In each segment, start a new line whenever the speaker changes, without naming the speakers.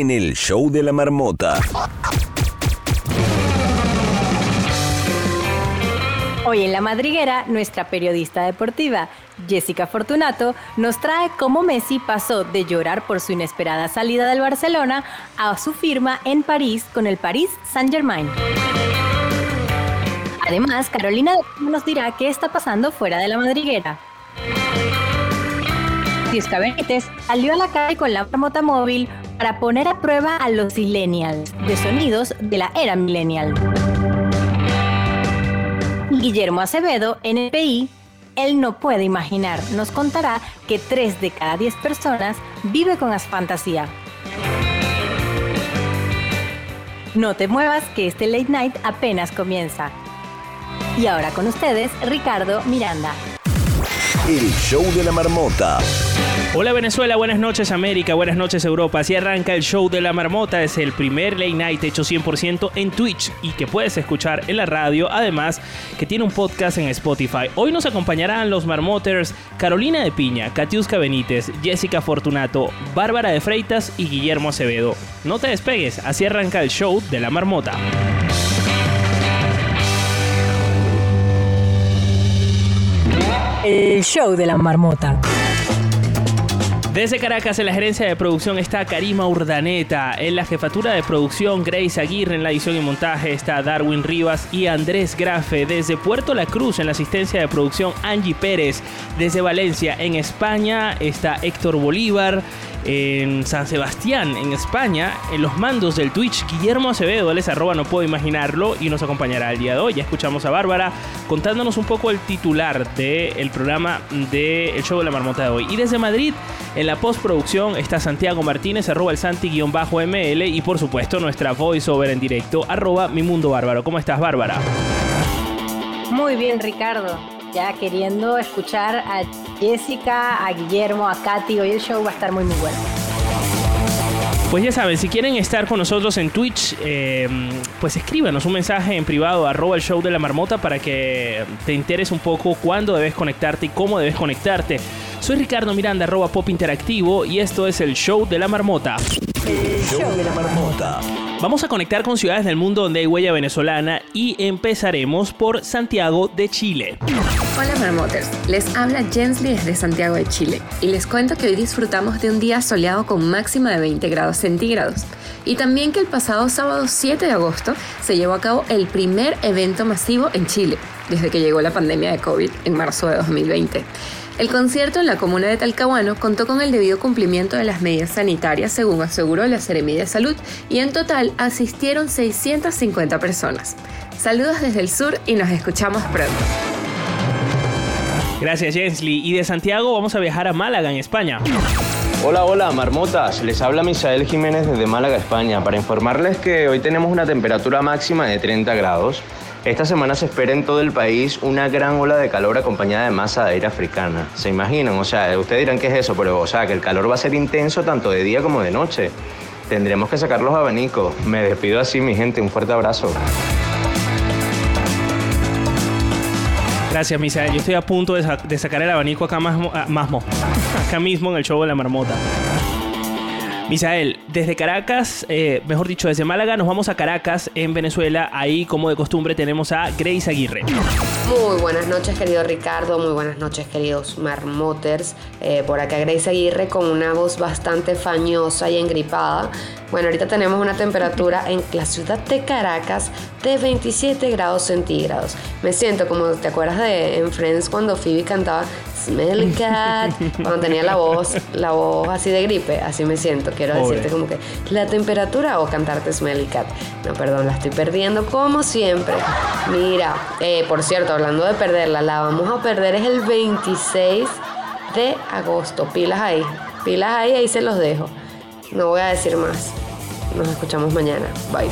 en el show de la marmota.
Hoy en La Madriguera, nuestra periodista deportiva, Jessica Fortunato, nos trae cómo Messi pasó de llorar por su inesperada salida del Barcelona a su firma en París con el Paris Saint-Germain. Además, Carolina nos dirá qué está pasando fuera de La Madriguera. Tiesca Benítez salió a la calle con la marmota móvil para poner a prueba a los millennials de sonidos de la era millennial. Guillermo Acevedo, NPI, él no puede imaginar, nos contará que 3 de cada 10 personas vive con asfantasía. No te muevas que este late night apenas comienza. Y ahora con ustedes, Ricardo Miranda.
El show de la marmota.
Hola Venezuela, buenas noches América, buenas noches Europa. Así arranca el show de la marmota. Es el primer late night hecho 100% en Twitch y que puedes escuchar en la radio. Además, que tiene un podcast en Spotify. Hoy nos acompañarán los marmoters Carolina de Piña, Katiuska Benítez, Jessica Fortunato, Bárbara de Freitas y Guillermo Acevedo. No te despegues, así arranca el show de la marmota.
El show de la marmota.
Desde Caracas, en la gerencia de producción está Karima Urdaneta. En la jefatura de producción, Grace Aguirre. En la edición y montaje está Darwin Rivas y Andrés Grafe. Desde Puerto La Cruz, en la asistencia de producción, Angie Pérez. Desde Valencia, en España, está Héctor Bolívar en San Sebastián, en España, en los mandos del Twitch, Guillermo Acevedo, él es arroba, no puedo imaginarlo, y nos acompañará el día de hoy. Ya escuchamos a Bárbara contándonos un poco el titular del programa del show de la marmota de hoy. Y desde Madrid, en la postproducción, está Santiago Martínez, arroba el Santi-ML, y por supuesto nuestra voiceover en directo, arroba mi mundo bárbaro. ¿Cómo estás, Bárbara?
Muy bien, Ricardo ya queriendo escuchar a Jessica, a Guillermo, a Katy. Hoy el show va a estar muy, muy bueno.
Pues ya saben, si quieren estar con nosotros en Twitch, eh, pues escríbanos un mensaje en privado, arroba el show de la marmota, para que te enteres un poco cuándo debes conectarte y cómo debes conectarte. Soy Ricardo Miranda, arroba pop interactivo, y esto es el show de la marmota.
El show de la marmota.
Vamos a conectar con ciudades del mundo donde hay huella venezolana y empezaremos por Santiago de Chile.
Hola Marmoters, les habla Jensly desde Santiago de Chile y les cuento que hoy disfrutamos de un día soleado con máxima de 20 grados centígrados y también que el pasado sábado 7 de agosto se llevó a cabo el primer evento masivo en Chile desde que llegó la pandemia de COVID en marzo de 2020. El concierto en la comuna de Talcahuano contó con el debido cumplimiento de las medidas sanitarias según aseguró la Seremia de Salud y en total asistieron 650 personas. Saludos desde el sur y nos escuchamos pronto.
Gracias Jensly. Y de Santiago vamos a viajar a Málaga, en España.
Hola, hola, marmotas. Les habla Misael Jiménez desde Málaga, España, para informarles que hoy tenemos una temperatura máxima de 30 grados. Esta semana se espera en todo el país una gran ola de calor acompañada de masa de aire africana. ¿Se imaginan? O sea, ustedes dirán qué es eso, pero o sea, que el calor va a ser intenso tanto de día como de noche. Tendremos que sacar los abanicos. Me despido así, mi gente. Un fuerte abrazo.
Gracias, Misael. Yo estoy a punto de, sa- de sacar el abanico acá masmo. acá mismo en el show de la marmota. Misael, desde Caracas, eh, mejor dicho, desde Málaga, nos vamos a Caracas, en Venezuela. Ahí, como de costumbre, tenemos a Grace Aguirre.
Muy buenas noches, querido Ricardo. Muy buenas noches, queridos marmoters. Eh, por acá Grace Aguirre con una voz bastante fañosa y engripada. Bueno, ahorita tenemos una temperatura en la ciudad de Caracas de 27 grados centígrados. Me siento como, ¿te acuerdas de en Friends cuando Phoebe cantaba Smelly Cat? Cuando tenía la voz, la voz así de gripe, así me siento. Quiero
Pobre.
decirte como que la temperatura o cantarte Smelly Cat. No, perdón, la estoy perdiendo como siempre. Mira, eh, por cierto, hablando de perderla, la vamos a perder es el 26 de agosto. Pilas ahí, pilas ahí, ahí se los dejo. No voy a decir más. Nos escuchamos mañana. Bye.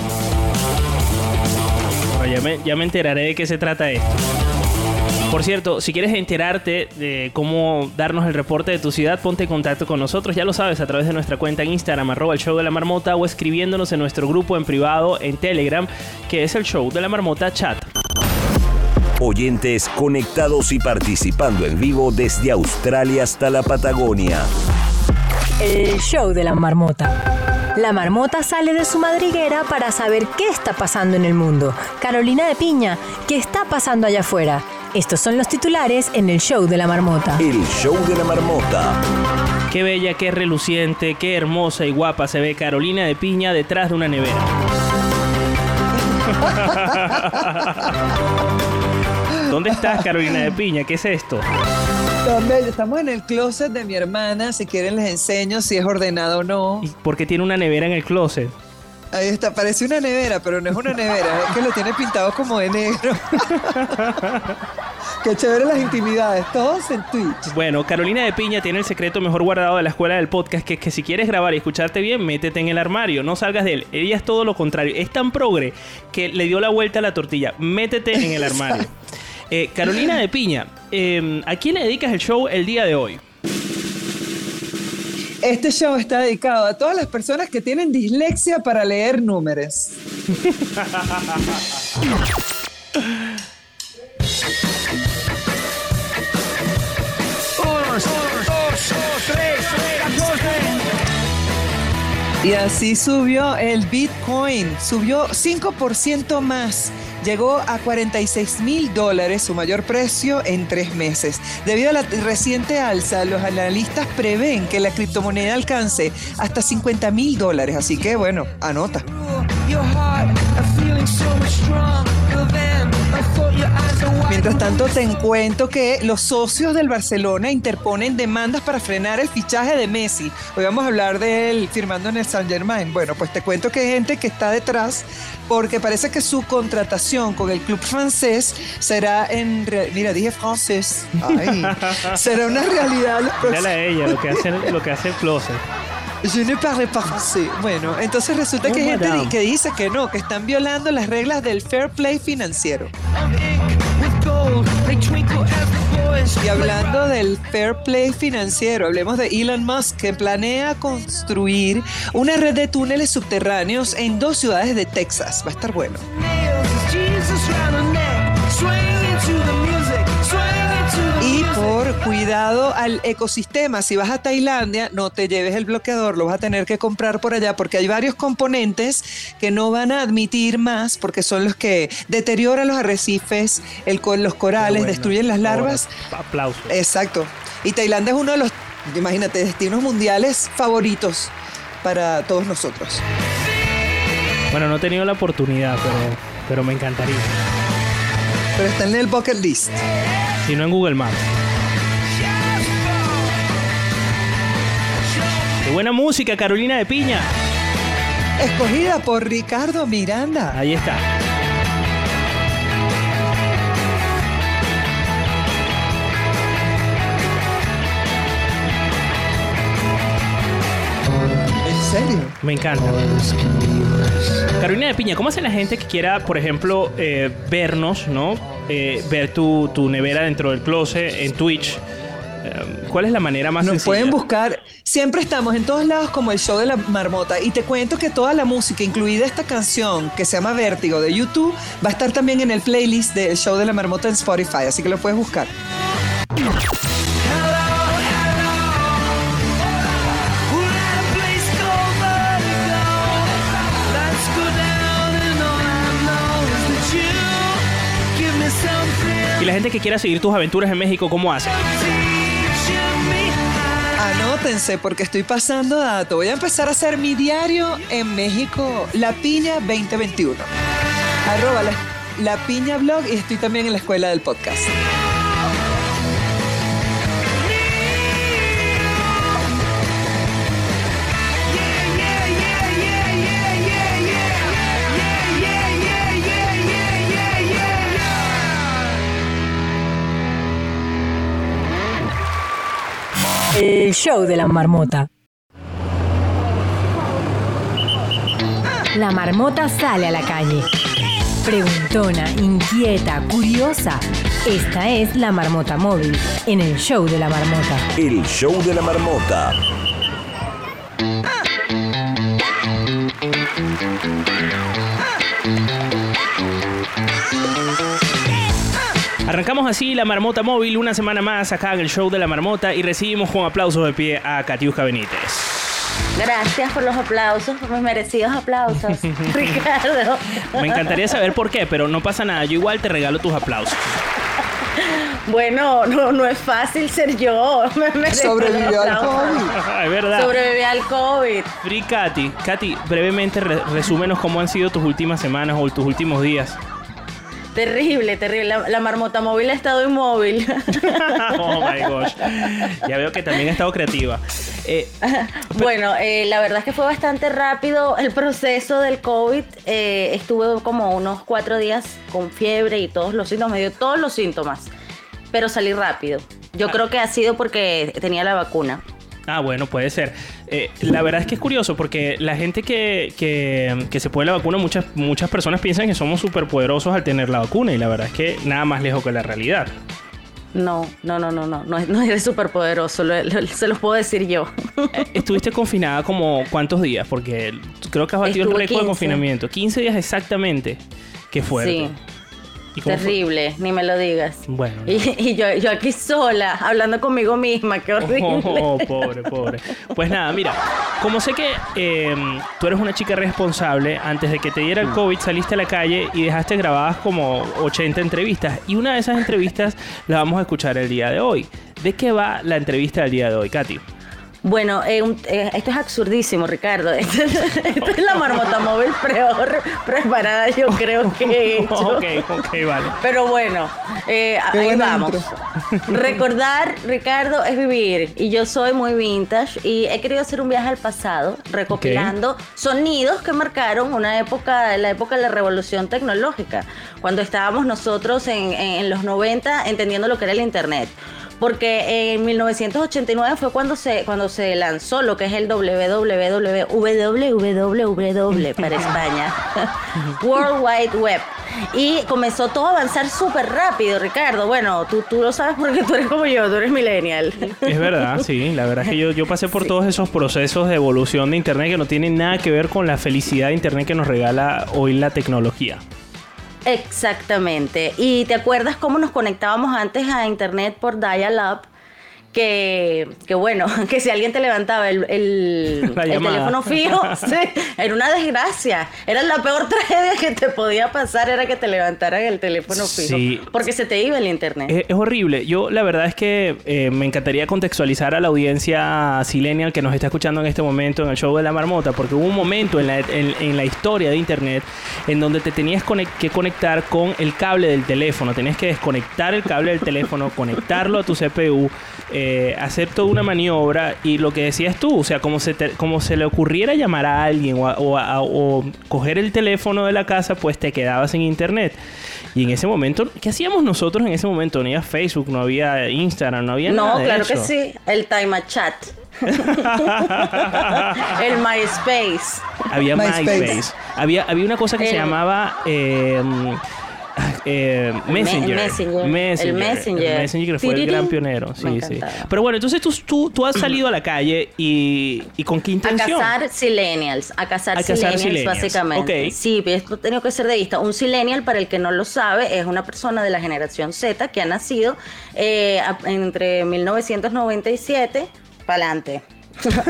Bueno, ya, me, ya me enteraré de qué se trata esto. Por cierto, si quieres enterarte de cómo darnos el reporte de tu ciudad, ponte en contacto con nosotros. Ya lo sabes, a través de nuestra cuenta en Instagram, arroba el show de la marmota, o escribiéndonos en nuestro grupo en privado en Telegram, que es el show de la marmota chat.
Oyentes conectados y participando en vivo desde Australia hasta la Patagonia.
El show de la marmota. La marmota sale de su madriguera para saber qué está pasando en el mundo. Carolina de Piña, ¿qué está pasando allá afuera? Estos son los titulares en el show de la marmota.
El show de la marmota.
Qué bella, qué reluciente, qué hermosa y guapa se ve Carolina de Piña detrás de una nevera. ¿Dónde estás, Carolina de Piña? ¿Qué es esto?
Estamos en el closet de mi hermana. Si quieren les enseño si es ordenado o no.
¿Y por qué tiene una nevera en el closet?
Ahí está, parece una nevera, pero no es una nevera, es que lo tiene pintado como de negro. Qué chévere las intimidades, todos en Twitch.
Bueno, Carolina de Piña tiene el secreto mejor guardado de la escuela del podcast, que es que si quieres grabar y escucharte bien, métete en el armario, no salgas de él. Ella es todo lo contrario, es tan progre que le dio la vuelta a la tortilla. Métete en el armario. Eh, Carolina de Piña, eh, ¿a quién le dedicas el show el día de hoy?
Este show está dedicado a todas las personas que tienen dislexia para leer números. Y así subió el Bitcoin, subió 5% más. Llegó a 46 mil dólares, su mayor precio en tres meses. Debido a la reciente alza, los analistas prevén que la criptomoneda alcance hasta 50 mil dólares. Así que bueno, anota. Mientras tanto, te cuento que los socios del Barcelona interponen demandas para frenar el fichaje de Messi. Hoy vamos a hablar de él firmando en el Saint Germain. Bueno, pues te cuento que hay gente que está detrás porque parece que su contratación con el club francés será en... Mira, dije francés. Ay, será una realidad. los
Dale a ella, lo que hace, lo que hace el closet.
Je ne parle pas français. Bueno, entonces resulta
Oh,
que hay gente di- que dice que no, que están violando las reglas del fair play financiero. Y hablando del fair play financiero, hablemos de Elon Musk, que planea construir una red de túneles subterráneos en dos ciudades de Texas. Va a estar bueno. Cuidado al ecosistema, si vas a Tailandia, no te lleves el bloqueador, lo vas a tener que comprar por allá porque hay varios componentes que no van a admitir más porque son los que deterioran los arrecifes, el, los corales,
Bueno,
destruyen las larvas.
ahora, Aplausos.
Exacto. Y Tailandia es uno de los, imagínate, destinos mundiales favoritos para todos nosotros.
Bueno, no he tenido la oportunidad, pero, pero me encantaría.
Pero está en el bucket list.
Si no en Google Maps. Qué buena música, Carolina de Piña.
Escogida por Ricardo Miranda.
Ahí está.
¿En serio?
Me encanta. Carolina de Piña, ¿cómo hace la gente que quiera, por ejemplo, eh, vernos, ¿no? Eh, ver tu, tu nevera dentro del closet en Twitch. Eh, ¿Cuál es la manera más
Nos
sencilla?
pueden buscar. Siempre estamos en todos lados como el show de la marmota. Y te cuento que toda la música, incluida esta canción que se llama Vértigo de YouTube, va a estar también en el playlist del show de la marmota en Spotify. Así que lo puedes buscar.
Y la gente que quiera seguir tus aventuras en México, ¿cómo hace?
Anótense porque estoy pasando dato. Voy a empezar a hacer mi diario en México, La Piña 2021. Arroba la, la Piña Blog y estoy también en la escuela del podcast.
El show de la marmota. La marmota sale a la calle. Preguntona, inquieta, curiosa. Esta es la marmota móvil en el show de la marmota.
El show de la marmota.
Arrancamos así la marmota móvil una semana más acá en el show de la marmota y recibimos con aplausos de pie a Katiuska Benítez.
Gracias por los aplausos, por mis merecidos aplausos, Ricardo.
Me encantaría saber por qué, pero no pasa nada. Yo igual te regalo tus aplausos.
Bueno, no, no es fácil ser yo. Me
Sobrevivió
los
al. COVID.
es verdad.
Sobreviví al COVID.
Free Katy. Katy, brevemente re- resúmenos cómo han sido tus últimas semanas o tus últimos días.
Terrible, terrible. La, la marmota móvil ha estado inmóvil.
oh my gosh. Ya veo que también ha estado creativa. Eh,
Bueno, eh, la verdad es que fue bastante rápido el proceso del COVID. Eh, estuve como unos cuatro días con fiebre y todos los síntomas, me dio todos los síntomas, pero salí rápido. Yo creo que ha sido porque tenía la vacuna.
Ah, bueno, puede ser. Eh, la verdad es que es curioso porque la gente que, que, que se pone la vacuna, muchas, muchas personas piensan que somos superpoderosos al tener la vacuna y la verdad es que nada más lejos que la realidad.
No, no, no, no, no, no, no eres súper poderoso, lo- lo- se los puedo decir yo.
Eh, Estuviste confinada como cuántos días, porque creo que has batido el
Estuve
récord de
15.
confinamiento. 15 días exactamente. Qué fuerte.
Sí.
¿Y cómo fue?
Terrible, ni me lo digas.
Bueno.
Y, y yo, yo aquí sola, hablando conmigo misma, qué horrible.
Oh, pobre, pobre. Pues nada, mira, como sé que eh, tú eres una chica responsable, antes de que te diera el COVID saliste a la calle y dejaste grabadas como 80 entrevistas. Y una de esas entrevistas la vamos a escuchar el día de hoy. ¿De qué va la entrevista del día de hoy, Katy?
Bueno, eh, un- eh, esto es absurdísimo, Ricardo. Esto, es- esto es la marmota móvil peor preparada, yo creo que he hecho.
ok, ok, vale.
Pero bueno, eh, ahí vamos. Recordar, Ricardo, es vivir. Y yo soy muy vintage y he querido hacer un viaje al pasado, recopilando sonidos que marcaron una época, la época de la revolución tecnológica, cuando estábamos nosotros en, en- en los 90 entendiendo lo que era el Internet. Porque en 1989 fue cuando se, cuando se lanzó lo que es el www para España, World Wide Web. Y comenzó todo a avanzar súper rápido, Ricardo. Bueno, tú, tú lo sabes porque tú eres como yo, tú eres millennial.
Es verdad, sí. La verdad es que yo, yo pasé por todos esos procesos de evolución de Internet que no tienen nada que ver con la felicidad de Internet que nos regala hoy la tecnología.
Exactamente. ¿Y te acuerdas cómo nos conectábamos antes a internet por dial-up? Que, que bueno, que si alguien te levantaba el, el- teléfono fijo, sí, era una desgracia. Era la peor tragedia que te podía pasar, era que te levantaran el teléfono fijo.
Sí.
Porque se te iba el internet.
Es, es horrible. Yo la verdad es que eh, me encantaría contextualizar a la audiencia silenial que nos está escuchando en este momento en el show de la marmota, porque hubo un momento en la, en- en la historia de Internet en donde te tenías que conectar con el cable del teléfono. Tenías que desconectar el cable del teléfono, conectarlo a tu CPU, eh, hacer toda una maniobra y lo que decías tú, o sea, como se, te- como se le ocurriera llamar a alguien o, a- o a- o coger el teléfono de la casa, pues te quedabas en Internet. Y en ese momento, ¿qué hacíamos nosotros en ese momento? No había Facebook, no había Instagram, no había nada
No,
de
claro
eso.
que sí. El time a chat. el MySpace.
Había
MySpace.
MySpace. Había, había una cosa que se llamaba eh, eh, Messenger.
Messenger.
Messenger.
El Messenger.
El Messenger que fue el gran pionero. Sí, sí. Pero bueno, entonces tú, tú, tú has salido a la calle y, y con qué
A
intención.
cazar silenials, a cazar,
A cazar
silenials,
silenials,
básicamente.
ok.
Sí, esto tengo que ser de vista. Un silenial, para el que no lo sabe, es una persona de la generación Z que ha nacido eh, a- entre 1997 para adelante.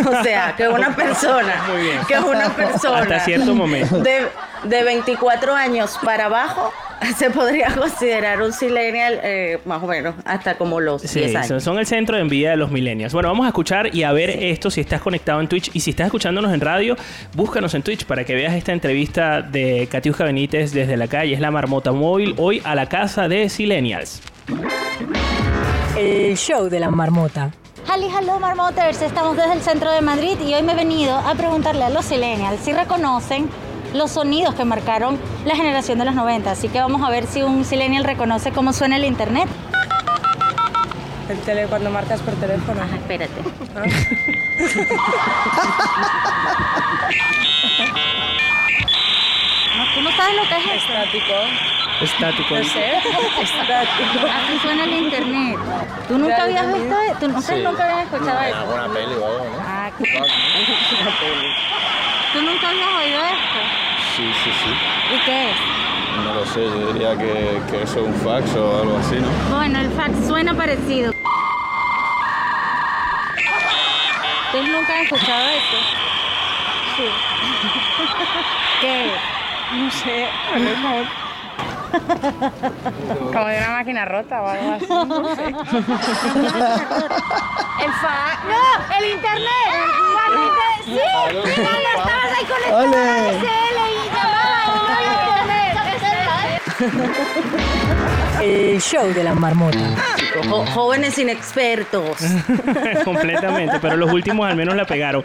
o sea, que una persona,
Muy bien.
que una persona
Hasta cierto momento.
de, de 24 años para abajo se podría considerar un silenial eh, más o menos hasta como los
Sí,
10 años.
son- el centro de envidia de los millennials. Bueno, vamos a escuchar y a ver esto si estás conectado en Twitch y si estás escuchándonos en radio, búscanos en Twitch para que veas esta entrevista de Katiuska Benítez desde la calle. Es la marmota móvil hoy a la casa de Silenials.
El show de la marmota.
Hali, hello, Marmoters. Estamos desde el centro de Madrid y hoy me he venido a preguntarle a los Silenials si reconocen los sonidos que marcaron la generación de los 90. Así que vamos a ver si un Silenial reconoce cómo suena el internet.
El tele, cuando marcas por teléfono.
Ajá, espérate.
No, ¿Tú no sabes lo que es esto?
Estático.
Estático.
No sé. Estático.
Así suena el internet. ¿Tú nunca
Ya,
habías visto esto? ¿Ustedes nunca habían escuchado esto?
alguna peli o algo, ¿no?
Ah, ¿Tú nunca habías oído esto?
Sí, sí, sí.
¿Y qué es?
No lo sé, yo diría que, que eso es un fax o algo así, ¿no?
Bueno, el fax suena parecido. ¿Ustedes nunca han escuchado esto? Sí. ¿Qué?
No sé, a lo mejor. Como de una máquina rota o algo así. No sé.
El fa... ¡No! ¡El internet! ¡Martita! ¡Sí! ¡Sí! estabas ahí con el
¡Ole!
SL y llamaba el
show de la marmota.
Jo- jóvenes inexpertos.
Completamente, pero los últimos al menos la pegaron.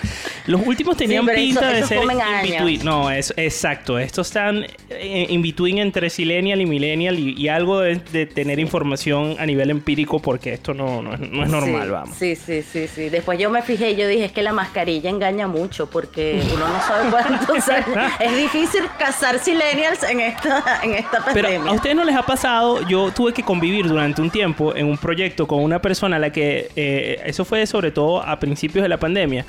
Los últimos tenían
pero
pinta
eso-
de
esos
ser
comen
in
años.
between. No, es exacto. Estos están eh, in between entre Silenial y Millennial y, y algo de, de tener información a nivel empírico porque esto no, no es, no es normal,
sí,
vamos.
Sí, sí, sí, sí. Después yo me fijé y yo dije, es que la mascarilla engaña mucho porque uno no sabe cuántos años. Es difícil cazar silenials en esta, en esta
Pero a ustedes no les ha pasado, yo tuve que convivir durante un tiempo en un proyecto con una persona a la que, eh, eso fue sobre todo a principios de la pandemia,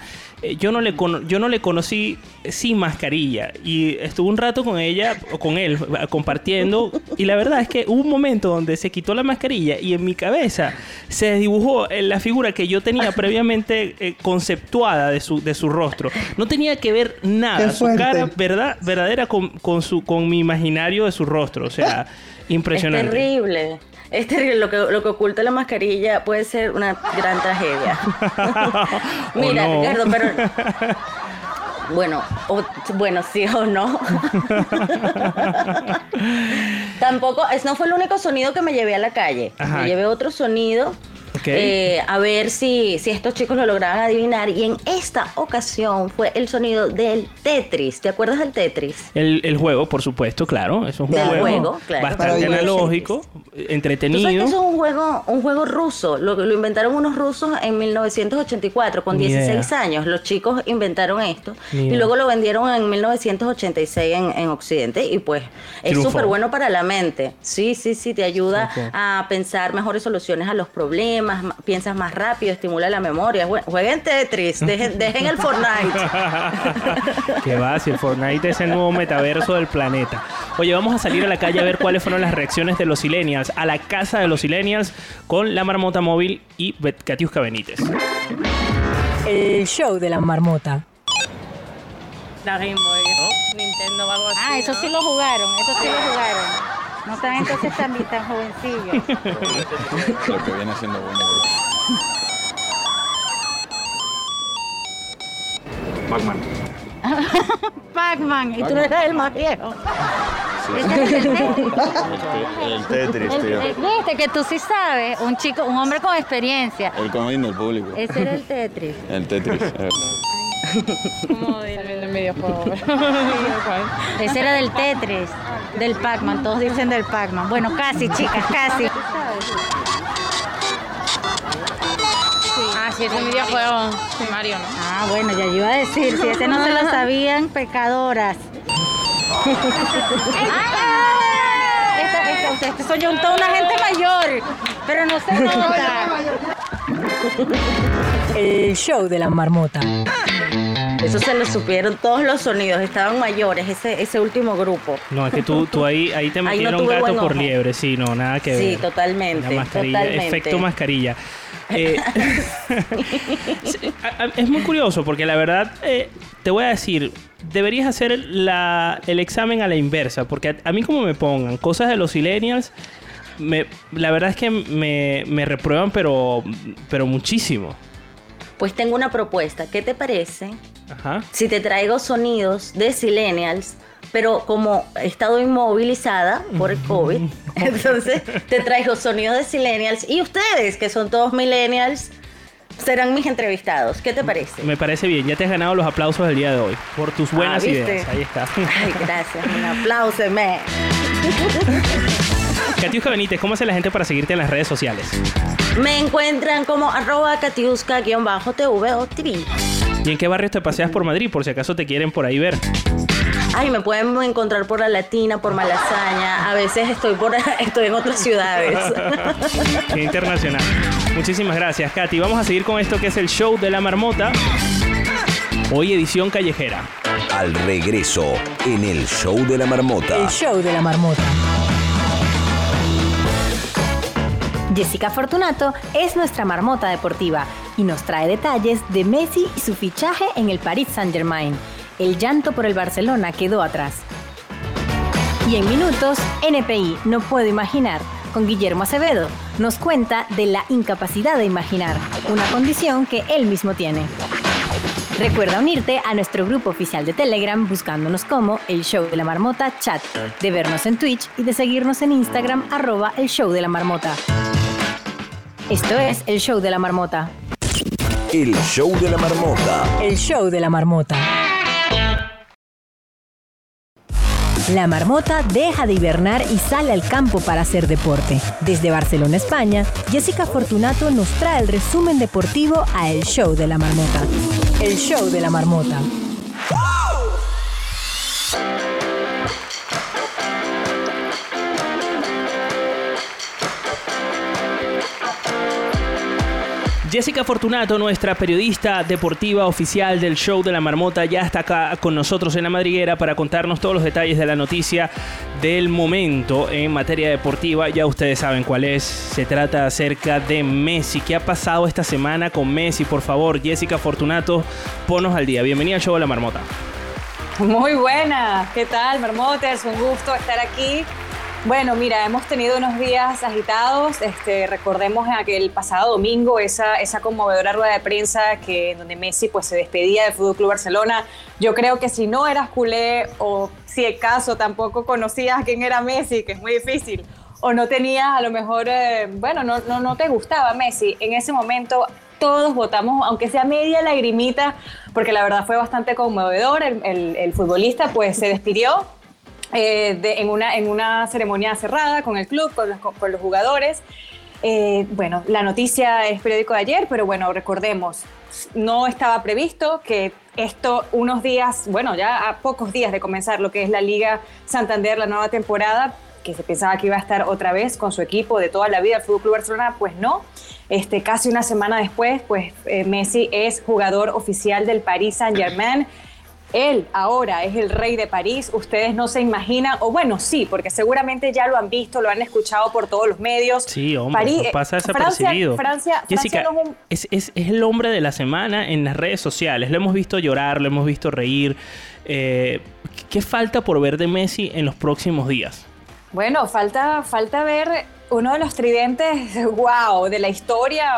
yo, no le cono- yo no le conocí sin mascarilla y estuve un rato con ella o con él eh, compartiendo y la verdad es que hubo un momento donde se quitó la mascarilla y en mi cabeza se dibujó eh, la figura que yo tenía previamente eh, conceptuada de su, de su rostro. No tenía que ver nada, su cara verdad, verdadera con, con, su, con mi imaginario de su rostro. O sea, impresionante.
Es terrible. Es terrible. Lo que, lo que oculta la mascarilla puede ser una gran tragedia. Mira,
no.
Ricardo, pero. Bueno, o- bueno, sí o no. Tampoco, es, no fue el único sonido que me llevé a la calle.
Ajá.
Me llevé otro sonido. Eh, a ver si, si estos chicos lo lograban adivinar. Y en esta ocasión fue el sonido del Tetris. ¿Te acuerdas del Tetris?
El, el juego, por supuesto, claro. Es un
Del
juego,
juego, claro.
bastante analógico,
Tú sabes que
entretenido.
eso es un juego, un juego ruso. Lo, lo inventaron unos rusos en 1984, con
Ni
16
idea.
años. Los chicos inventaron esto.
Ni
y
idea.
luego lo vendieron en 1986 en, en Occidente. Y pues es súper bueno para la mente. Sí, sí, sí. Te ayuda a pensar mejores soluciones a los problemas. Ma- Piensas más rápido, estimula la memoria. Jue- Jueguen Tetris. Dejen, dejen el Fortnite.
que va, si el Fortnite es el nuevo metaverso del planeta. Oye, vamos a salir a la calle a ver cuáles fueron las reacciones de los Silenials a la casa de los Silenials con la marmota móvil y Katiuska Benítez.
El show de la marmota.
La Game Boy, Nintendo o algo así.
Ah, eso
¿no?
sí lo jugaron, eso sí lo jugaron. No están entonces tan, tan jovencillos.
Lo que viene siendo bueno.
Pac-Man, y tú eres el más viejo. Ese es el Tetris.
Tío.
Viste que tú sí sabes, un chico, un hombre con experiencia.
El comodín del público.
Ese era el Tetris.
El Tetris. eh.
Como del, del videojuego.
Ese era del Tetris, del Pac-Man, todos dicen del Pac-Man. Bueno, casi, chicas, casi.
ah, sí, es un videojuego. Sí, Mario, ¿no?
Ah, bueno, ya yo iba a decir, si ese no se lo sabían, pecadoras. Esta- este soy yo toda una gente mayor, pero no se nota.
El show de la marmota.
Eso se lo supieron todos los sonidos. Estaban mayores, ese, ese último grupo.
No, es que tú, tú ahí, ahí te
Ahí no
metieron
tuve
gato por liebre, sí, no, nada que
Sí,
ver.
totalmente,
mascarilla,
totalmente.
efecto mascarilla. Eh, sí, es muy curioso porque la verdad, eh, te voy a decir, deberías hacer la- el examen a la inversa, porque a, a mí como me pongan cosas de los millennials, me, la verdad es que me, me reprueban, pero, pero muchísimo.
Pues tengo una propuesta. ¿Qué te parece
Ajá.
si te traigo sonidos de Silenials? Pero como he estado inmovilizada por el COVID, entonces te traigo sonidos de Silenials y ustedes, que son todos Millennials, serán mis entrevistados. ¿Qué te parece?
Me parece bien, ya te has ganado los aplausos del día de hoy por tus buenas
Ah,
ideas. Ahí está.
Ay, gracias. Un aplauso.
Katiuska Benítez, ¿cómo hace la gente para seguirte en las redes sociales?
Me encuentran como arroba catiusca-tv o TV.
¿Y en qué barrios te paseas por Madrid? Por si acaso te quieren por ahí ver.
Ay, me pueden encontrar por La Latina, por Malasaña. A veces estoy por estoy en otras ciudades.
Qué internacional. Muchísimas gracias, Katy. Vamos a seguir con esto que es el show de la marmota. Hoy edición callejera.
Al regreso, en el show de la marmota.
El show de la marmota. Jessica Fortunato es nuestra marmota deportiva y nos trae detalles de Messi y su fichaje en el Paris Saint-Germain. El llanto por el Barcelona quedó atrás. Y en minutos, NPI, no puedo imaginar, con Guillermo Acevedo, nos cuenta de la incapacidad de imaginar, una condición que él mismo tiene. Recuerda unirte a nuestro grupo oficial de Telegram buscándonos como El Show de la Marmota Chat, de vernos en Twitch y de seguirnos en Instagram arroba El Show de la Marmota. Esto es El Show de la Marmota.
El show de la marmota.
El Show de la Marmota. La marmota deja de hibernar y sale al campo para hacer deporte. Desde Barcelona, España, Jessica Fortunato nos trae el resumen deportivo a El Show de la Marmota. El Show de la Marmota.
Jessica Fortunato, nuestra periodista deportiva oficial del show de la marmota, ya está acá con nosotros en la madriguera para contarnos todos los detalles de la noticia del momento en materia deportiva. Ya ustedes saben cuál es. Se trata acerca de Messi. ¿Qué ha pasado esta semana con Messi? Por favor, Jessica Fortunato, ponos al día. Bienvenida al show de la marmota.
Muy buena. ¿Qué tal, Marmoters? Un gusto estar aquí. Bueno, mira, hemos tenido unos días agitados. Este, recordemos aquel pasado domingo esa, conmovedora rueda de prensa que donde Messi pues se despedía del Fútbol Club Barcelona. Yo creo que si no eras culé o si el caso tampoco conocías quién era Messi, que es muy difícil, o no tenías a lo mejor, eh, bueno, no, no, no te gustaba Messi, en ese momento todos votamos, aunque sea media lagrimita, porque la verdad fue bastante conmovedor. El- el futbolista pues se despidió eh, de- en, una, en una ceremonia cerrada con el club, con los, con los jugadores. Eh, bueno, la noticia es periódico de ayer, pero bueno, recordemos, no estaba previsto que esto unos días, bueno, ya a pocos días de comenzar lo que es la Liga Santander, la nueva temporada, que se pensaba que iba a estar otra vez con su equipo de toda la vida, el Fútbol Club Barcelona, pues no. Este, casi una semana después, pues eh, Messi es jugador oficial del Paris Saint-Germain. Él ahora es el rey de París, ustedes no se imaginan, o bueno, sí, porque seguramente ya lo han visto, lo han escuchado por todos los medios.
Sí, hombre,
París-
no pasa
eh,
desapercibido.
Francia, Francia,
Jessica,
Francia no es un-
es, es- es el hombre de la semana en las redes sociales. Lo hemos visto llorar, lo hemos visto reír. Eh, ¿Qué falta por ver de Messi en los próximos días?
Bueno, falta, falta ver uno de los tridentes, wow, de la historia.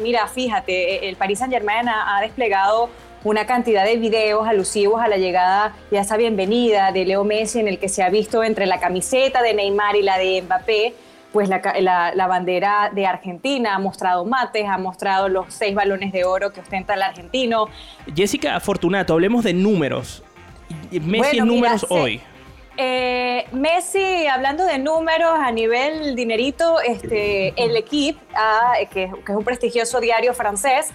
Mira, fíjate, el Paris Saint Germain ha, ha desplegado una cantidad de videos alusivos a la llegada y a esa bienvenida de Leo Messi en el que se ha visto entre la camiseta de Neymar y la de Mbappé, pues la, la- la bandera de Argentina, ha mostrado mates, ha mostrado los seis balones de oro que ostenta el argentino.
Jessica Fortunato, hablemos de números. Messi en números hoy.
Eh, Messi, hablando de números a nivel dinerito, este, el equipo, que, que es un prestigioso diario francés,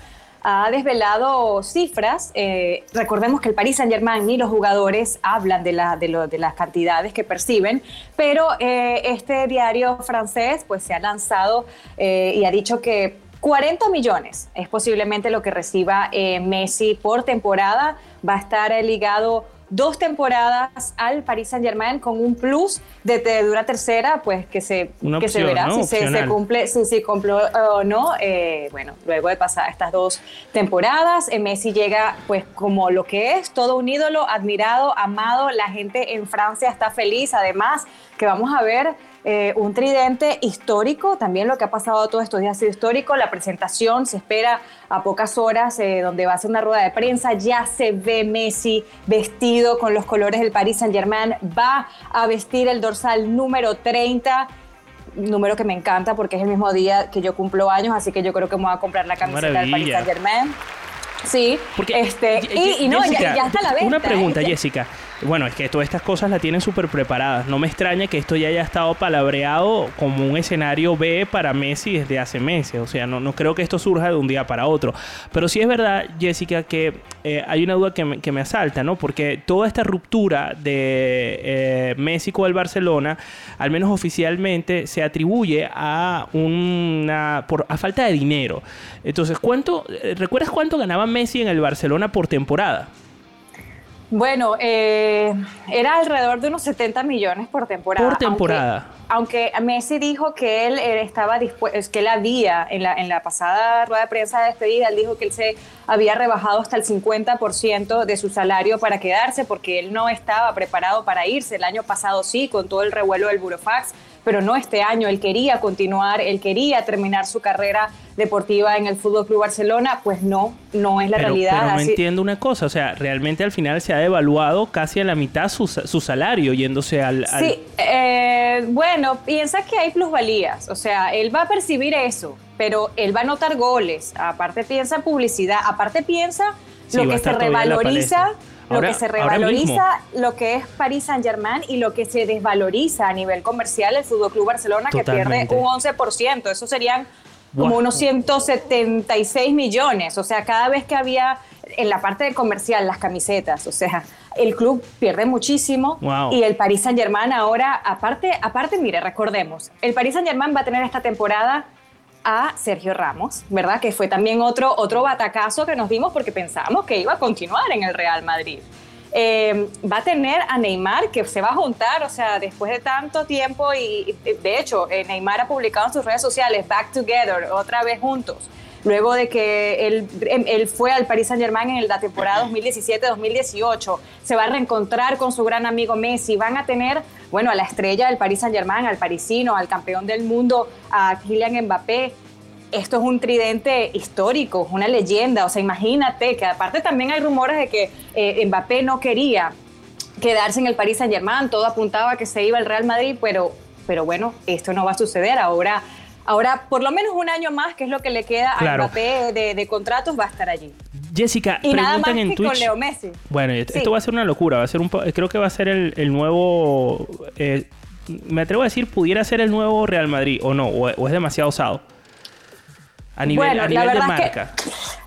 ha desvelado cifras. Eh, recordemos que el Paris Saint Germain ni los jugadores hablan de, la- de las cantidades que perciben, pero eh, este diario francés pues, se ha lanzado eh, y ha dicho que 40 millones es posiblemente lo que reciba eh, Messi por temporada. Va a estar ligado dos temporadas al Paris Saint Germain con un plus de, de una tercera, pues que se,
Una
que se verá
¿no?
si se, cumple, si se cumple o no. eh, bueno, luego de pasar estas dos temporadas, eh, Messi llega pues como lo que es, todo un ídolo, admirado, amado. La gente en Francia está feliz, además que vamos a ver eh, un tridente histórico, también lo que ha pasado todos estos días ha sido histórico, la presentación se espera a pocas horas, eh, donde va a ser una rueda de prensa, ya se ve Messi vestido con los colores del Paris Saint Germain, va a vestir el dorsal número 30, número que me encanta porque es el mismo día que yo cumplo años, así que yo creo que me voy a comprar la camiseta del Paris. Saint Germain. Sí, este,
Ye-
y, y no, ya, está a la venta.
Una pregunta,
¿eh?
Jessica. Bueno, es que todas estas cosas las tienen súper preparadas. No me extraña que esto ya haya estado palabreado como un escenario B para Messi desde hace meses. O sea, no, no creo que esto surja de un día para otro. Pero sí es verdad, Jessica, que eh, hay una duda que me, que me asalta, ¿no? Porque toda esta ruptura de eh, Messi con el Barcelona, al menos oficialmente, se atribuye a una por, a falta de dinero. Entonces, ¿cuánto? eh, ¿Recuerdas cuánto ganaba Messi en el Barcelona por temporada?
Bueno, eh, era alrededor de unos 70 millones por temporada.
Por temporada.
Aunque, aunque Messi dijo que él, él estaba dispuesto, que él había, en la, en la pasada rueda de prensa de despedida, él dijo que él se había rebajado hasta el 50% de su salario para quedarse porque él no estaba preparado para irse. El año pasado sí, con todo el revuelo del Burofax, pero no este año. Él quería continuar, él quería terminar su carrera deportiva en el Fútbol Club Barcelona, pues no, no es la
Pero,
realidad.
pero no
Así-
entiendo una cosa, o sea, realmente al final se ha devaluado casi a la mitad su, su salario yéndose al... al-
Sí, eh, bueno, piensa que hay plusvalías, o sea, él va a percibir eso, pero él va a anotar goles, aparte piensa en publicidad, aparte piensa
Sí,
lo que se revaloriza, lo que se revaloriza, lo que es Paris Saint Germain y lo que se desvaloriza a nivel comercial el Fútbol Club Barcelona que pierde un 11%, eso serían como
Wow.
unos 176 millones, o sea, cada vez que había en la parte de comercial las camisetas, o sea, el club pierde muchísimo
Wow.
y el Paris Saint Germain ahora, aparte, aparte, mire, recordemos, el Paris Saint Germain va a tener esta temporada a Sergio Ramos, ¿verdad? Que fue también otro, otro batacazo que nos dimos porque pensábamos que iba a continuar en el Real Madrid. Eh, va a tener a Neymar que se va a juntar, o sea, después de tanto tiempo y y, de hecho eh, Neymar ha publicado en sus redes sociales Back Together, otra vez juntos, luego de que él, em, él fue al Paris Saint Germain en la temporada 2017-2018, se va a reencontrar con su gran amigo Messi, van a tener, bueno, a la estrella del Paris Saint Germain, al parisino, al campeón del mundo, a Kylian Mbappé, esto es un tridente histórico, una leyenda. O sea, imagínate que aparte también hay rumores de que eh, Mbappé no quería quedarse en el Paris Saint Germain, todo apuntaba a que se iba al Real Madrid, pero, pero bueno, esto no va a suceder. Ahora, ahora, por lo menos un año más, que es lo que le queda
Claro.
a Mbappé de, de contratos, va a estar allí.
Jessica,
Y nada más
en
que
Twitch...
con Leo Messi.
Bueno, esto
Sí.
va a ser una locura. Va a ser un creo que va a ser el, el nuevo. eh, me atrevo a decir, pudiera ser el nuevo Real Madrid o no, o, o es demasiado osado. A nivel,
Bueno,
a
la
nivel de
verdad es que-
marca.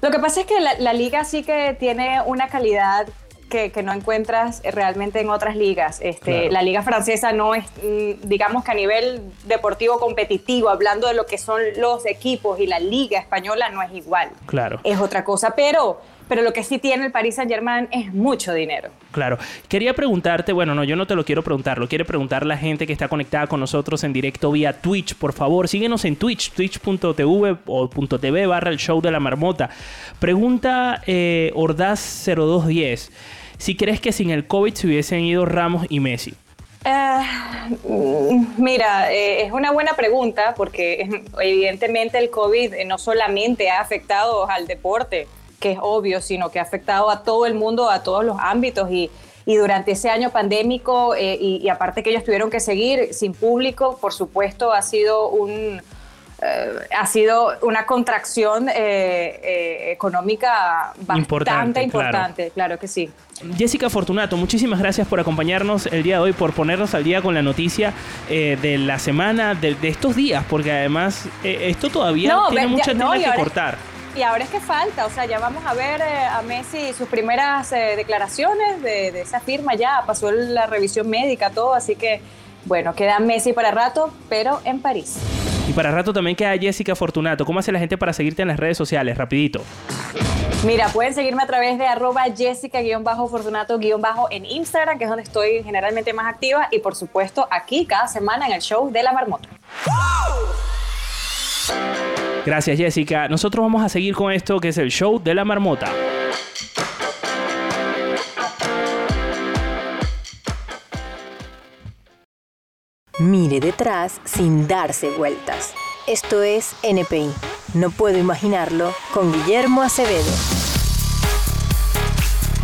Lo que pasa es que la, la liga sí que tiene una calidad que, que no encuentras realmente en otras ligas. Este,
Claro.
La liga francesa no es, mm, digamos que a nivel deportivo competitivo, hablando de lo que son los equipos y la liga española no es igual.
Claro,
Es otra cosa, pero, pero lo que sí tiene el Paris Saint Germain es mucho dinero.
claro. Quería preguntarte, bueno, no, yo no te lo quiero preguntar, lo quiere preguntar la gente que está conectada con nosotros en directo vía Twitch. Por favor, síguenos en Twitch, twitch.tv o .tv barra el show de la marmota. Pregunta eh, Ordaz0210. Si crees que sin el COVID se hubiesen ido Ramos y Messi.
Mm, mira, eh, es una buena pregunta porque evidentemente el COVID eh, no solamente ha afectado al deporte, que es obvio, sino que ha afectado a todo el mundo, a todos los ámbitos y, y durante ese año pandémico eh, y aparte que ellos tuvieron que seguir sin público, por supuesto ha sido un... eh, ha sido una contracción eh, eh, económica bastante
Importante,
importante,
claro.
claro que sí.
Jessica Fortunato, muchísimas gracias por acompañarnos el día de hoy, por ponernos al día con la noticia eh, de la semana, de, de estos días, porque además eh, esto todavía
No,
tiene
ve-
mucha
ya-
tela que cortar.
Y ahora es que falta, o sea, ya vamos a ver eh, a Messi sus primeras declaraciones de, de esa firma, ya pasó la revisión médica, todo, así que, bueno, queda Messi para rato, pero en París.
Y para rato también queda Jessica Fortunato. ¿Cómo hace la gente para seguirte en las redes sociales? Rapidito.
Mira, pueden seguirme a través de arroba jessica-fortunato- en Instagram, que es donde estoy generalmente más activa, y por supuesto aquí cada semana en el show de la marmota.
Gracias Jessica. Nosotros vamos a seguir con esto que es el show de la marmota.
Mire detrás sin darse vueltas. Esto es NPI. No puedo imaginarlo con Guillermo Acevedo.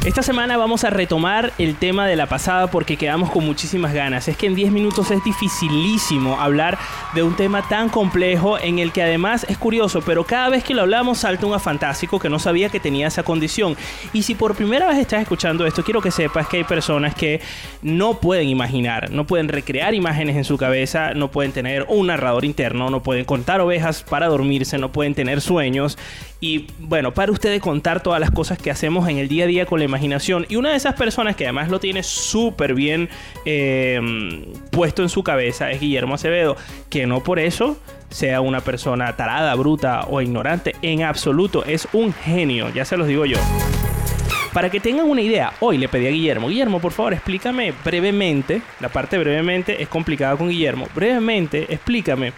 Esta semana vamos a retomar el tema de la pasada porque quedamos con muchísimas ganas. Es que en 10 minutos es dificilísimo hablar de un tema tan complejo en el que además es curioso, pero cada vez que lo hablamos salta un fantástico que no sabía que tenía esa condición. Y si por primera vez estás escuchando esto, quiero que sepas que hay personas que no pueden imaginar, no pueden recrear imágenes en su cabeza, no pueden tener un narrador interno, no pueden contar ovejas para dormirse, no pueden tener sueños. Y bueno, para ustedes contar todas las cosas que hacemos en el día a día con la imaginación. Y una de esas personas que además lo tiene súper bien eh, puesto en su cabeza es Guillermo Acevedo, que no por eso sea una persona tarada, bruta o ignorante, en absoluto, es un genio, ya se los digo yo. Para que tengan una idea, hoy le pedí a Guillermo, Guillermo, por favor, explícame brevemente, la parte brevemente es complicada con Guillermo, brevemente explícame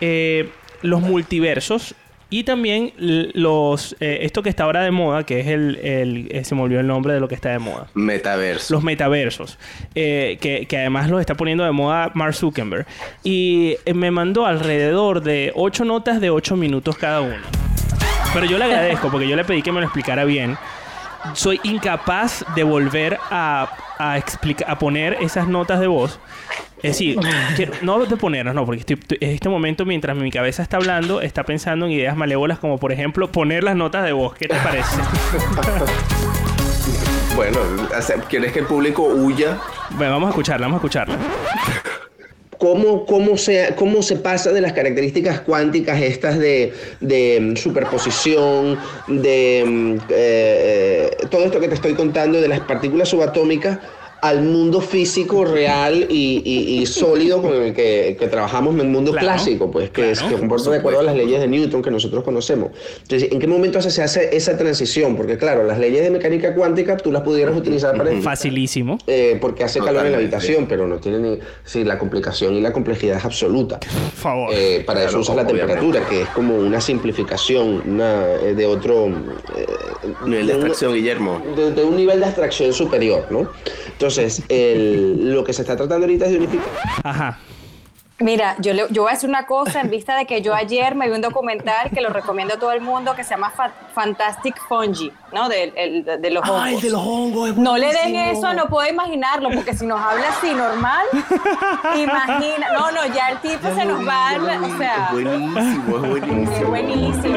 eh, los multiversos y también los eh, esto que está ahora de moda, que es el, el- eh, se me olvidó el nombre de lo que está de moda.
Metaverso.
Los metaversos, eh, que, que además los está poniendo de moda Mark Zuckerberg. Y me mandó alrededor de 8 notas de 8 minutos cada una. Pero yo le agradezco porque yo le pedí que me lo explicara bien. Soy incapaz de volver a, a, explica- a poner esas notas de voz. Es decir, que- no de ponerlas, no, porque estoy- estoy- en este momento, mientras mi cabeza está hablando, está pensando en ideas malévolas como, por ejemplo, poner las notas de voz. ¿Qué te parece?
Bueno, ¿quieres que el público huya?
Bueno, vamos a escucharla, vamos a escucharla.
¿Cómo, cómo, se, ¿Cómo se pasa de las características cuánticas estas de, de, mm, superposición, de mm, eh, eh, todo esto que te estoy contando de las partículas subatómicas al mundo físico real y, y- y sólido con el que, que trabajamos en el mundo
Claro,
clásico, pues que es
claro,
que
por
comporta de acuerdo a las leyes de Newton que nosotros conocemos. Entonces, ¿en qué momento se hace esa transición? Porque claro, las leyes de mecánica cuántica tú las pudieras utilizar para
Facilísimo.
eh, porque hace calor en la habitación, pero no tiene ni. Sí, la complicación y la complejidad es absoluta.
Por favor.
Eh, para eso
Claro,
usas la
obviamente.
temperatura, que es como una simplificación una, eh, de otro. eh,
Nivel de
un-
abstracción, Guillermo.
de, de un nivel de abstracción superior, ¿no? Entonces, el- lo que se está tratando ahorita es de unificar.
Ajá.
Mira, yo, le- yo voy a decir una cosa en vista de que yo ayer me vi un documental que lo recomiendo a todo el mundo que se llama Fa- Fantastic Fungi, ¿no? De, el- de- los hongos.
Ay, de los hongos. es
No le den eso, no puedo imaginarlo, porque si nos habla así normal, imagina. No, no, ya el tipo se nos va a dar, o sea,
Es buenísimo, es buenísimo.
es buenísimo.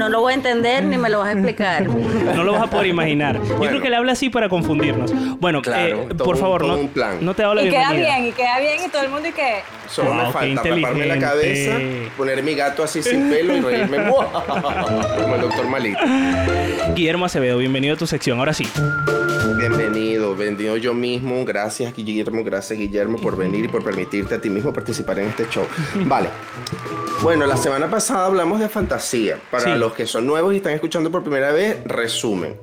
No lo voy a entender ni me lo vas a explicar.
No lo vas a poder imaginar. Yo creo que le habla así para confundirnos. Bueno,
Claro,
eh,
todo
por
un-
favor,
todo
no,
un plan.
no te hago la
Y queda bien, y queda bien, y todo el mundo y que...
Solo
Wow,
me falta taparme la cabeza, poner mi gato así sin pelo y reírme como el doctor Malito.
Guillermo Acevedo, bienvenido a tu sección. Ahora sí.
Bienvenido, bienvenido yo mismo. Gracias Guillermo, gracias Guillermo por venir y por permitirte a ti mismo participar en este show. Vale. Bueno, la semana pasada hablamos de fantasía. Para
Sí.
los que son nuevos y están escuchando por primera vez, resumen.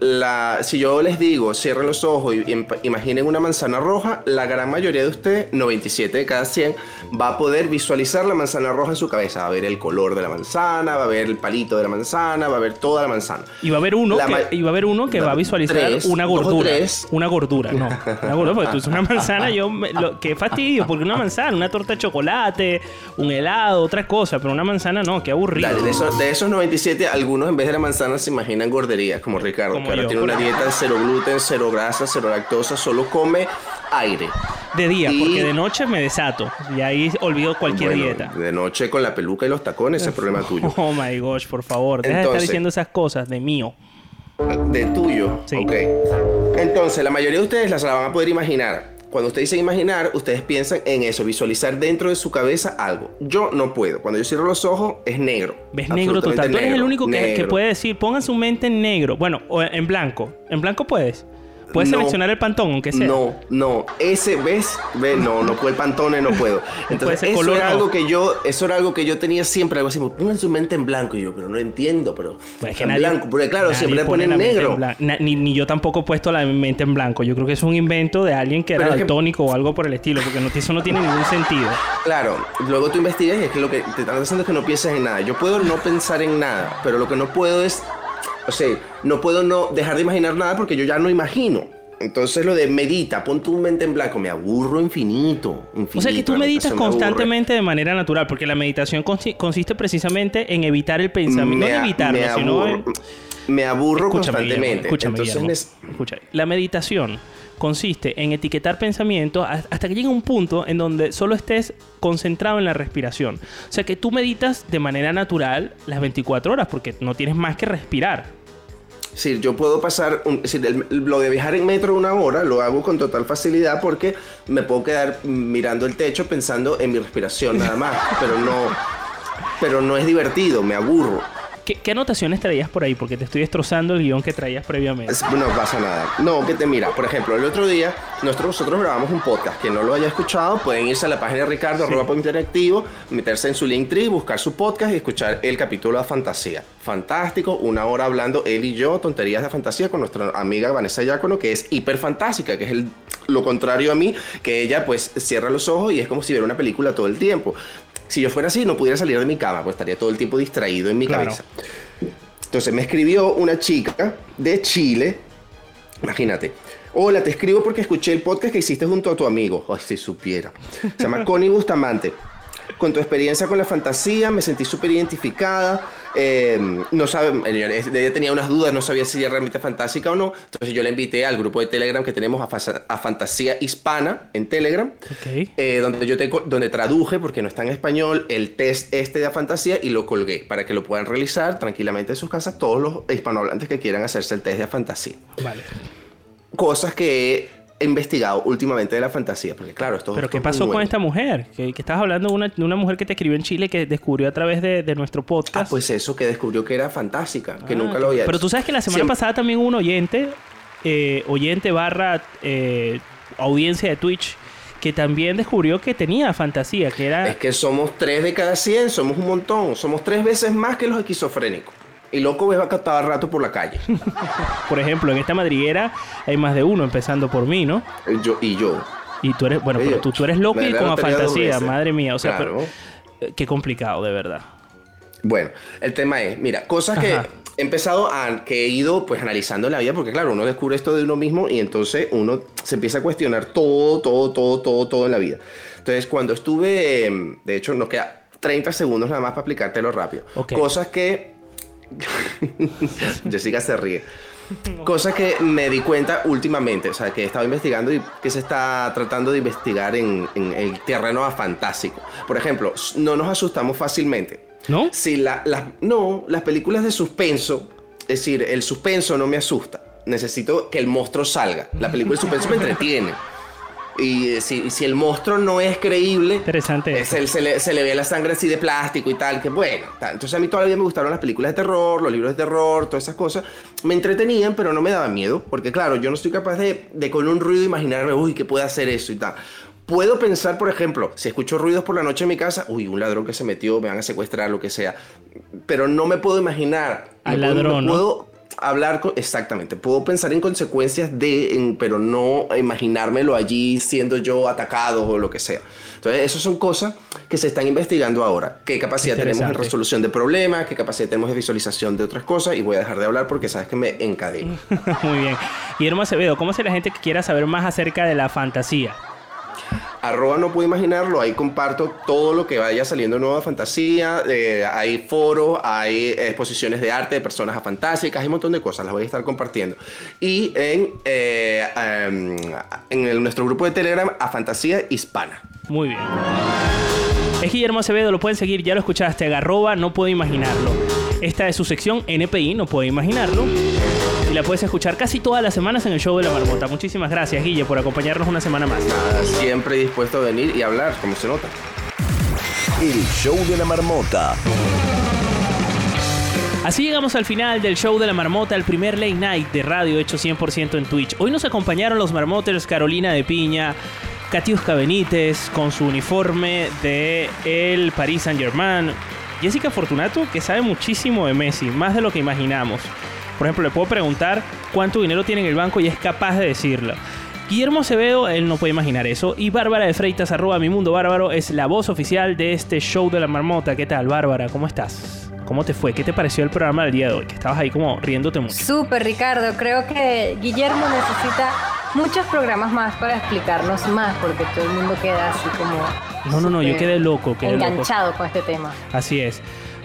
La, si yo les digo, cierren los ojos y im- imaginen una manzana roja, la gran mayoría de ustedes, 97 de cada 100, va a poder visualizar la manzana roja en su cabeza. Va a ver el color de la manzana, va a ver el palito de la manzana, va a ver toda la manzana.
Y va a haber uno que, y va a haber uno que va a visualizar
Tres,
una gordura. Una gordura, no. Una gordura, porque tú es una manzana, yo me- lo, qué fastidio, porque una manzana, una torta de chocolate, un helado, otra cosa, pero una manzana no, qué aburrido.
Dale, de, esos, de esos 97, algunos en vez de la manzana se imaginan gorderías, como Ricardo,
Como yo.
tiene una dieta cero gluten, cero grasa, cero lactosa, solo come aire.
De día,
Y-
porque de noche me desato. Y ahí olvido cualquier
Bueno,
dieta.
De noche con la peluca y los tacones, ese es problema tuyo.
Oh my gosh, por favor. Deja de estar
Entonces-
diciendo esas cosas de mío.
De tuyo.
Sí.
Ok. Entonces, la mayoría de ustedes las la van a poder imaginar. Cuando ustedes dicen imaginar, ustedes piensan en eso, visualizar dentro de su cabeza algo. Yo no puedo. Cuando yo cierro los ojos, es negro.
Ves negro total. Tú eres el único que, que puede decir, pongan su mente en negro. Bueno, o en blanco. En blanco puedes. Puedes
No.
seleccionar el pantón, aunque sea.
No, no, ese, ¿ves? ¿Ves? No, no puedo el pantone, no puedo. Entonces, eso
color,
era
no.
algo que yo, eso era algo que yo tenía siempre, algo así, pongan su mente en blanco, y yo, pero no entiendo, pero
Pues es que
en
nadie-
blanco, porque claro, siempre le
pone
ponen
mente
negro.
Na- ni, ni yo tampoco he puesto la mente en blanco. Yo creo que es un invento de alguien que era
que-
daltónico o algo por el estilo, porque no, eso no tiene ningún sentido.
Claro, luego tú investigas y es que lo que te están haciendo es que no pienses en nada. Yo puedo no pensar en nada, pero lo que no puedo es, o sea, no puedo no dejar de imaginar nada porque yo ya no imagino. Entonces lo de medita, pon tu mente en blanco, me aburro infinito. infinito
O sea que tú meditas
me
constantemente de manera natural, porque la meditación consi- consiste precisamente en evitar el pensamiento, no
Me a-
evitarlo, sino en...
me aburro
Escúchame,
constantemente.
Escúchame,
Entonces,
escucha. La meditación consiste en etiquetar pensamientos ha- hasta que llegue un punto en donde solo estés concentrado en la respiración. O sea que tú meditas de manera natural las 24 horas porque no tienes más que respirar.
Sí, yo puedo pasar, un- es decir, el- lo de viajar en metro una hora lo hago con total facilidad porque me puedo quedar mirando el techo pensando en mi respiración nada más, pero no, pero no es divertido, me aburro.
¿Qué, qué anotaciones traías por ahí? Porque te estoy destrozando el guion que traías previamente.
No pasa nada. No, que te mira, por ejemplo, el otro día nosotros, nosotros grabamos un podcast. Quien no lo haya escuchado, pueden irse a la página de Ricardo, arroba Pop interactivo, meterse en su Linktree, buscar su podcast y escuchar el capítulo de fantasía. Fantástico, una hora hablando él y yo, tonterías de fantasía con nuestra amiga Vanessa Yacono, que es hiper fantástica, que es el, lo contrario a mí, que ella pues cierra los ojos y es como si viera una película todo el tiempo. Si yo fuera así, no pudiera salir de mi cama, pues estaría todo el tiempo distraído en mi
Claro.
cabeza. Entonces me escribió una chica de Chile, imagínate. Hola, te escribo porque escuché el podcast que hiciste junto a tu amigo. Ay, si supiera. Se llama Connie Bustamante. Con tu experiencia con la fantasía, me sentí súper identificada. Eh, no sabe, ella tenía unas dudas, no sabía si era realmente fantástica o no. Entonces yo la invité al grupo de Telegram que tenemos a, Fa- a Fantasía Hispana en Telegram eh, donde yo tengo, donde traduje, porque no está en español, el test este de fantasía y lo colgué para que lo puedan realizar tranquilamente en sus casas todos los hispanohablantes que quieran hacerse el test de fantasía.
Vale.
Cosas que investigado últimamente de la fantasía, porque claro, esto
Pero
esto
¿qué
es
pasó con esta mujer? Que, que estabas hablando de una, de una mujer que te escribió en Chile que descubrió a través de, de nuestro podcast.
Ah, pues eso, que descubrió que era fantástica, que
Ah,
nunca lo había
Pero
hecho.
tú sabes que la semana
Siempre-
pasada también hubo un oyente, eh, oyente barra eh, audiencia de Twitch, que también descubrió que tenía fantasía, que era...
Es que somos tres de cada 100, somos un montón, somos tres veces más que los esquizofrénicos. Y loco ves a cada rato por la calle.
Por ejemplo, en esta madriguera hay más de uno, empezando por mí, ¿no?
Yo, y yo.
Y tú eres, bueno, pero tú, tú eres loco y
la
con
dos
fantasía, madre mía. O sea,
Claro.
pero- eh, qué complicado, de verdad.
Bueno, el tema es, mira, cosas que
Ajá.
he empezado a, que he ido pues analizando en la vida, porque claro, uno descubre esto de uno mismo y entonces uno se empieza a cuestionar todo, todo, todo, todo, todo en la vida. Entonces, cuando estuve, em, de hecho, nos queda 30 segundos nada más para aplicártelo rápido.
Ok.
Cosas que... Jessica se ríe. Cosas que me di cuenta últimamente, o sea, que he estado investigando y que se está tratando de investigar en, en el terreno fantástico. Por ejemplo, no nos asustamos fácilmente.
¿No?
Si la, las- no, las películas de suspenso, es decir, el suspenso no me asusta. Necesito que el monstruo salga. La película de suspenso me entretiene. Y eh, si, si el monstruo no es creíble,
Interesante
es el- se, le, se le ve la sangre así de plástico y tal, que bueno. tal. Entonces a mí todavía me gustaron las películas de terror, los libros de terror, todas esas cosas. Me entretenían, pero no me daban miedo, porque claro, yo no estoy capaz de, de con un ruido imaginarme, uy, que puede hacer eso y tal. Puedo pensar, por ejemplo, si escucho ruidos por la noche en mi casa, uy, un ladrón que se metió, me van a secuestrar, lo que sea. Pero no me puedo imaginar.
Al ladrón, ¿no?
puedo hablar con, exactamente puedo pensar en consecuencias de en- pero no imaginármelo allí siendo yo atacado o lo que sea entonces esas son cosas que se están investigando ahora qué capacidad tenemos en
Interesante.
resolución de problemas qué capacidad tenemos de visualización de otras cosas y voy a dejar de hablar porque sabes que me encadeno
Muy bien. Guillermo Acevedo, ¿cómo hace la gente que quiera saber más acerca de la fantasía?
Arroba no puedo imaginarlo, ahí comparto todo lo que vaya saliendo nueva fantasía, eh, hay foros, hay exposiciones de arte de personas fantásticas, hay un montón de cosas, las voy a estar compartiendo. Y en, eh, em, en nuestro grupo de Telegram, a Fantasía Hispana.
Muy bien. Es Guillermo Acevedo, lo pueden seguir, ya lo escuchaste, Agarroba, no puedo imaginarlo. Esta es su sección NPI, no puedo imaginarlo. Y la puedes escuchar casi todas las semanas en el show de la marmota. Muchísimas gracias, Guille, por acompañarnos una semana más.
Nada, siempre dispuesto a venir y hablar, como se nota.
El show de la marmota.
Así llegamos al final del show de la marmota, el primer late night de radio hecho 100% en Twitch. Hoy nos acompañaron los marmoters Carolina de Piña, Katiuska Benítez con su uniforme de el Paris Saint Germain, Jessica Fortunato que sabe muchísimo de Messi, más de lo que imaginamos. Por ejemplo, le puedo preguntar cuánto dinero tiene en el banco y es capaz de decirlo. Guillermo Acevedo, él no puede imaginar eso. Y Bárbara de Freitas, arroba mi mundo bárbaro, es la voz oficial de este show de la marmota. ¿Qué tal, Bárbara? ¿Cómo estás? ¿Cómo te fue? ¿Qué te pareció el programa del día de hoy? Que estabas ahí como riéndote mucho.
Súper, Ricardo. Creo que Guillermo necesita muchos programas más para explicarnos más, porque todo el mundo queda así como
No, no, no, yo quedé loco, quedé loco.
enganchado con este tema.
Así es.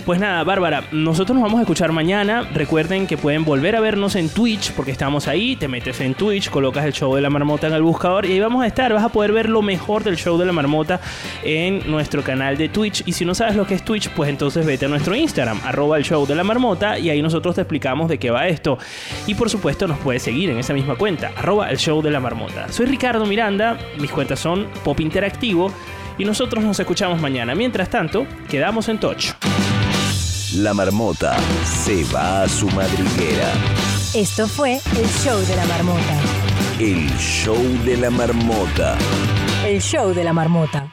Pues nada, Bárbara, nosotros nos vamos a escuchar mañana. Recuerden que pueden volver a vernos en Twitch, porque estamos ahí. Te metes en Twitch, colocas el show de la marmota en el buscador y ahí vamos a estar. Vas a poder ver lo mejor del show de la marmota en nuestro canal de Twitch. Y si no sabes lo que es Twitch, pues entonces vete a nuestro Instagram, arroba el show de la marmota, y ahí nosotros te explicamos de qué va esto. Y por supuesto, nos puedes seguir en esa misma cuenta, arroba el show de la marmota. Soy Ricardo Miranda, mis cuentas son Pop Interactivo. Y nosotros nos escuchamos mañana. Mientras tanto, quedamos en touch.
La marmota se va a su madriguera.
Esto fue el show de la marmota.
El show de la marmota.
El show de la marmota.